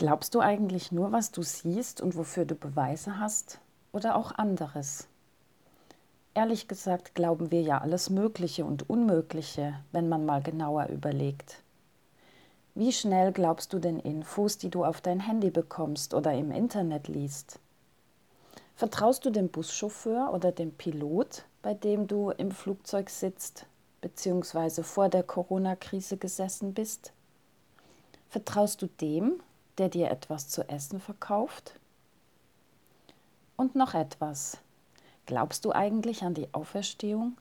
Glaubst du eigentlich nur, was du siehst und wofür du Beweise hast oder auch anderes? Ehrlich gesagt glauben wir ja alles Mögliche und Unmögliche, wenn man mal genauer überlegt. Wie schnell glaubst du den Infos, die du auf dein Handy bekommst oder im Internet liest? Vertraust du dem Buschauffeur oder dem Pilot, bei dem du im Flugzeug sitzt bzw. vor der Corona-Krise gesessen bist? Vertraust du dem, der dir etwas zu essen verkauft? Und noch etwas. Glaubst du eigentlich an die Auferstehung?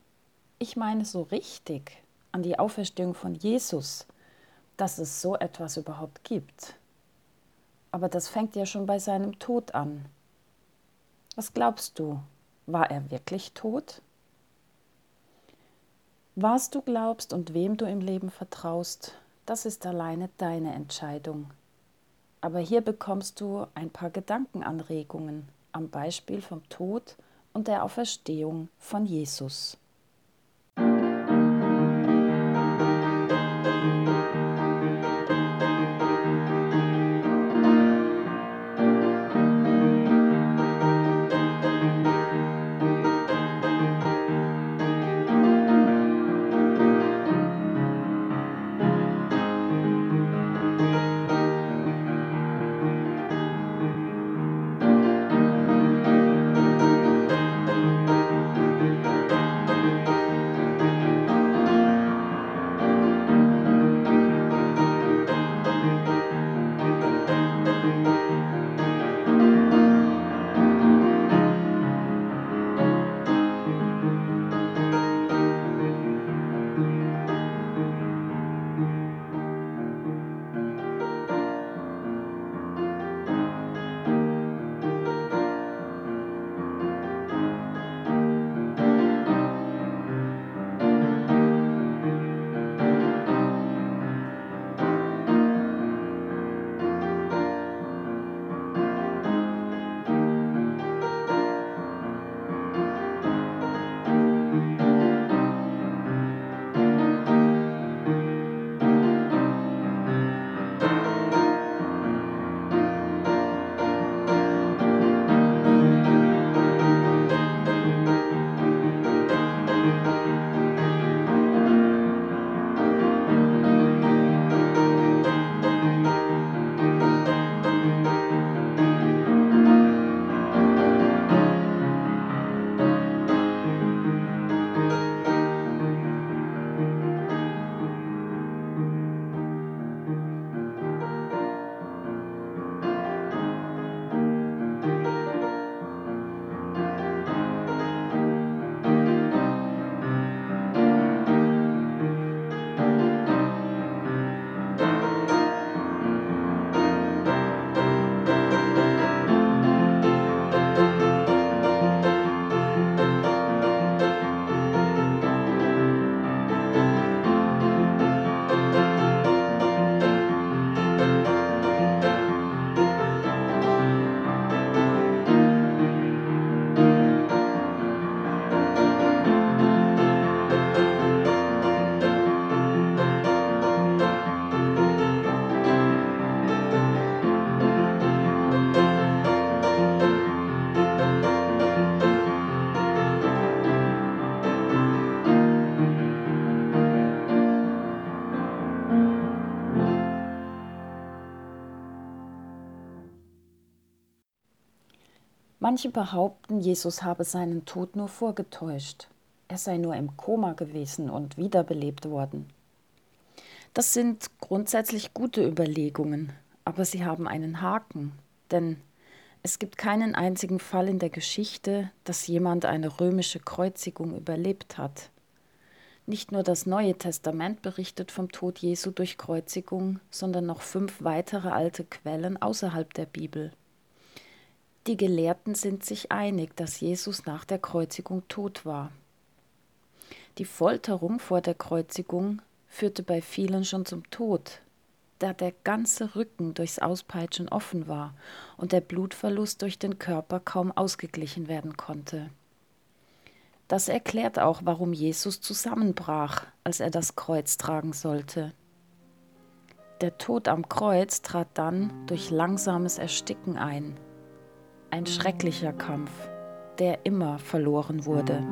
Ich meine so richtig an die Auferstehung von Jesus, dass es so etwas überhaupt gibt. Aber das fängt ja schon bei seinem Tod an. Was glaubst du? War er wirklich tot? Was du glaubst und wem du im Leben vertraust, das ist alleine deine Entscheidung. Aber hier bekommst du ein paar Gedankenanregungen am Beispiel vom Tod und der Auferstehung von Jesus. Manche behaupten, Jesus habe seinen Tod nur vorgetäuscht. Er sei nur im Koma gewesen und wiederbelebt worden. Das sind grundsätzlich gute Überlegungen, aber sie haben einen Haken, denn es gibt keinen einzigen Fall in der Geschichte, dass jemand eine römische Kreuzigung überlebt hat. Nicht nur das Neue Testament berichtet vom Tod Jesu durch Kreuzigung, sondern noch fünf weitere alte Quellen außerhalb der Bibel. Die Gelehrten sind sich einig, dass Jesus nach der Kreuzigung tot war. Die Folterung vor der Kreuzigung führte bei vielen schon zum Tod, da der ganze Rücken durchs Auspeitschen offen war und der Blutverlust durch den Körper kaum ausgeglichen werden konnte. Das erklärt auch, warum Jesus zusammenbrach, als er das Kreuz tragen sollte. Der Tod am Kreuz trat dann durch langsames Ersticken ein. Ein schrecklicher Kampf, der immer verloren wurde.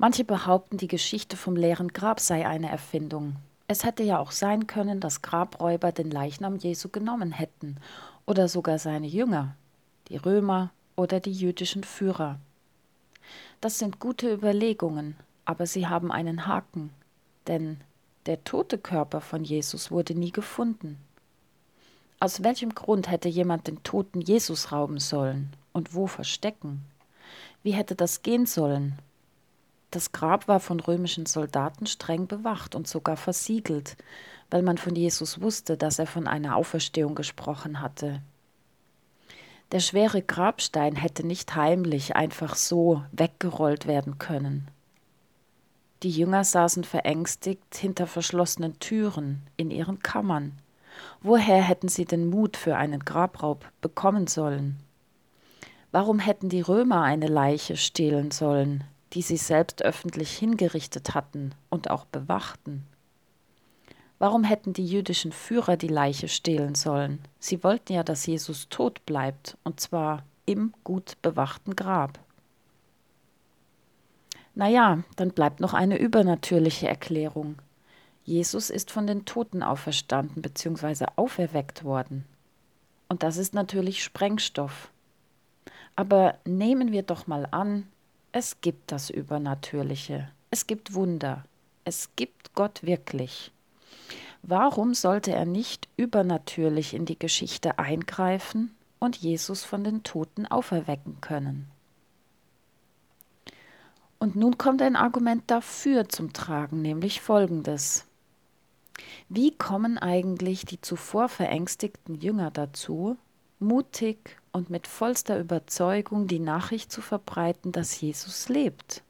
Manche behaupten, die Geschichte vom leeren Grab sei eine Erfindung. Es hätte ja auch sein können, dass Grabräuber den Leichnam Jesu genommen hätten oder sogar seine Jünger, die Römer oder die jüdischen Führer. Das sind gute Überlegungen, aber sie haben einen Haken, denn der tote Körper von Jesus wurde nie gefunden. Aus welchem Grund hätte jemand den toten Jesus rauben sollen und wo verstecken? Wie hätte das gehen sollen? Das Grab war von römischen Soldaten streng bewacht und sogar versiegelt, weil man von Jesus wusste, dass er von einer Auferstehung gesprochen hatte. Der schwere Grabstein hätte nicht heimlich einfach so weggerollt werden können. Die Jünger saßen verängstigt hinter verschlossenen Türen in ihren Kammern. Woher hätten sie den Mut für einen Grabraub bekommen sollen? Warum hätten die Römer eine Leiche stehlen sollen, die sie selbst öffentlich hingerichtet hatten und auch bewachten. Warum hätten die jüdischen Führer die Leiche stehlen sollen? Sie wollten ja, dass Jesus tot bleibt, und zwar im gut bewachten Grab. Naja, dann bleibt noch eine übernatürliche Erklärung. Jesus ist von den Toten auferstanden bzw. auferweckt worden. Und das ist natürlich Sprengstoff. Aber nehmen wir doch mal an, es gibt das Übernatürliche. Es gibt Wunder. Es gibt Gott wirklich. Warum sollte er nicht übernatürlich in die Geschichte eingreifen und Jesus von den Toten auferwecken können? Und nun kommt ein Argument dafür zum Tragen, nämlich folgendes. Wie kommen eigentlich die zuvor verängstigten Jünger dazu, mutig und mit vollster Überzeugung die Nachricht zu verbreiten, dass Jesus lebt.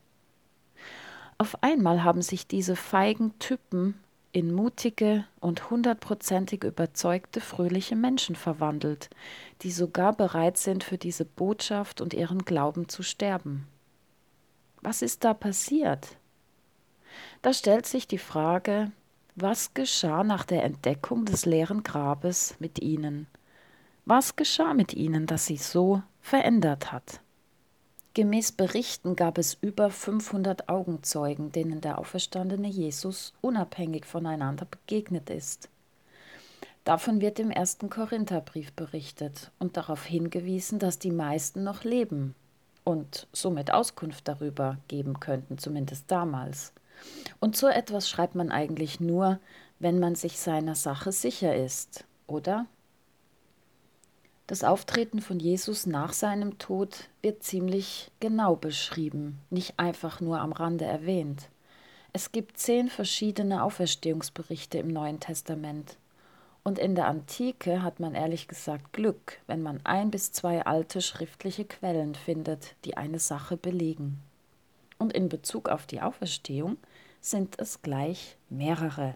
Auf einmal haben sich diese feigen Typen in mutige und hundertprozentig überzeugte, fröhliche Menschen verwandelt, die sogar bereit sind, für diese Botschaft und ihren Glauben zu sterben. Was ist da passiert? Da stellt sich die Frage, was geschah nach der Entdeckung des leeren Grabes mit ihnen? Was geschah mit ihnen, das sie so verändert hat? Gemäß Berichten gab es über 500 Augenzeugen, denen der auferstandene Jesus unabhängig voneinander begegnet ist. Davon wird im ersten Korintherbrief berichtet und darauf hingewiesen, dass die meisten noch leben und somit Auskunft darüber geben könnten, zumindest damals. Und so etwas schreibt man eigentlich nur, wenn man sich seiner Sache sicher ist, oder? Das Auftreten von Jesus nach seinem Tod wird ziemlich genau beschrieben, nicht einfach nur am Rande erwähnt. Es gibt zehn verschiedene Auferstehungsberichte im Neuen Testament. Und in der Antike hat man ehrlich gesagt Glück, wenn man ein bis zwei alte schriftliche Quellen findet, die eine Sache belegen. Und in Bezug auf die Auferstehung sind es gleich mehrere.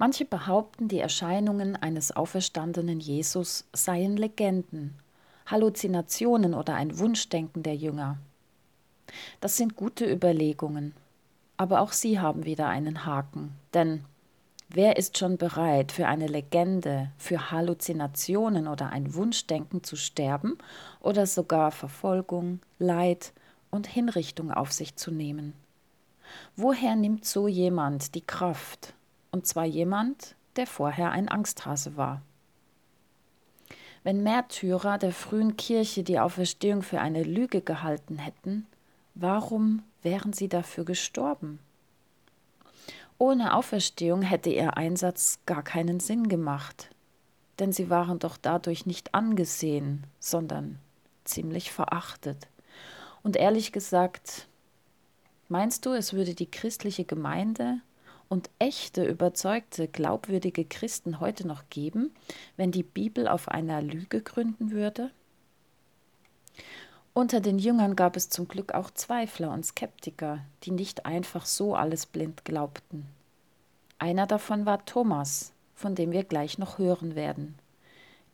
Manche behaupten, die Erscheinungen eines auferstandenen Jesus seien Legenden, Halluzinationen oder ein Wunschdenken der Jünger. Das sind gute Überlegungen, aber auch sie haben wieder einen Haken, denn wer ist schon bereit, für eine Legende, für Halluzinationen oder ein Wunschdenken zu sterben oder sogar Verfolgung, Leid und Hinrichtung auf sich zu nehmen? Woher nimmt so jemand die Kraft, und zwar jemand, der vorher ein Angsthase war. Wenn Märtyrer der frühen Kirche die Auferstehung für eine Lüge gehalten hätten, warum wären sie dafür gestorben? Ohne Auferstehung hätte ihr Einsatz gar keinen Sinn gemacht, denn sie waren doch dadurch nicht angesehen, sondern ziemlich verachtet. Und ehrlich gesagt, meinst du, es würde die christliche Gemeinde und echte, überzeugte, glaubwürdige Christen heute noch geben, wenn die Bibel auf einer Lüge gründen würde? Unter den Jüngern gab es zum Glück auch Zweifler und Skeptiker, die nicht einfach so alles blind glaubten. Einer davon war Thomas, von dem wir gleich noch hören werden.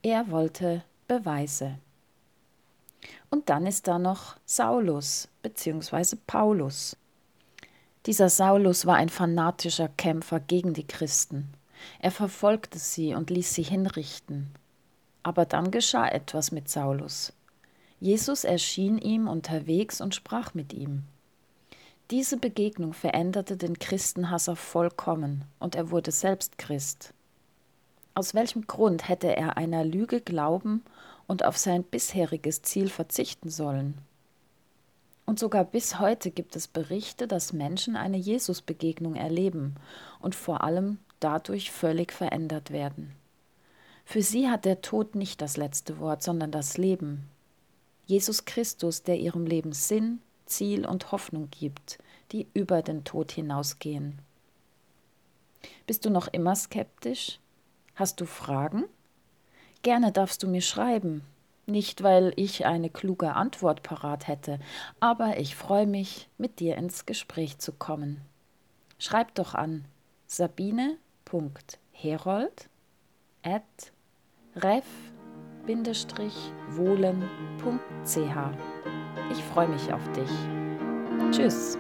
Er wollte Beweise. Und dann ist da noch Saulus bzw. Paulus. Dieser Saulus war ein fanatischer Kämpfer gegen die Christen. Er verfolgte sie und ließ sie hinrichten. Aber dann geschah etwas mit Saulus. Jesus erschien ihm unterwegs und sprach mit ihm. Diese Begegnung veränderte den Christenhasser vollkommen und er wurde selbst Christ. Aus welchem Grund hätte er einer Lüge glauben und auf sein bisheriges Ziel verzichten sollen? Und sogar bis heute gibt es Berichte, dass Menschen eine Jesusbegegnung erleben und vor allem dadurch völlig verändert werden. Für sie hat der Tod nicht das letzte Wort, sondern das Leben. Jesus Christus, der ihrem Leben Sinn, Ziel und Hoffnung gibt, die über den Tod hinausgehen. Bist du noch immer skeptisch? Hast du Fragen? Gerne darfst du mir schreiben, nicht, weil ich eine kluge Antwort parat hätte, aber ich freue mich, mit dir ins Gespräch zu kommen. Schreib doch an sabine.herold at ref-wohlen.ch. Ich freue mich auf dich. Tschüss.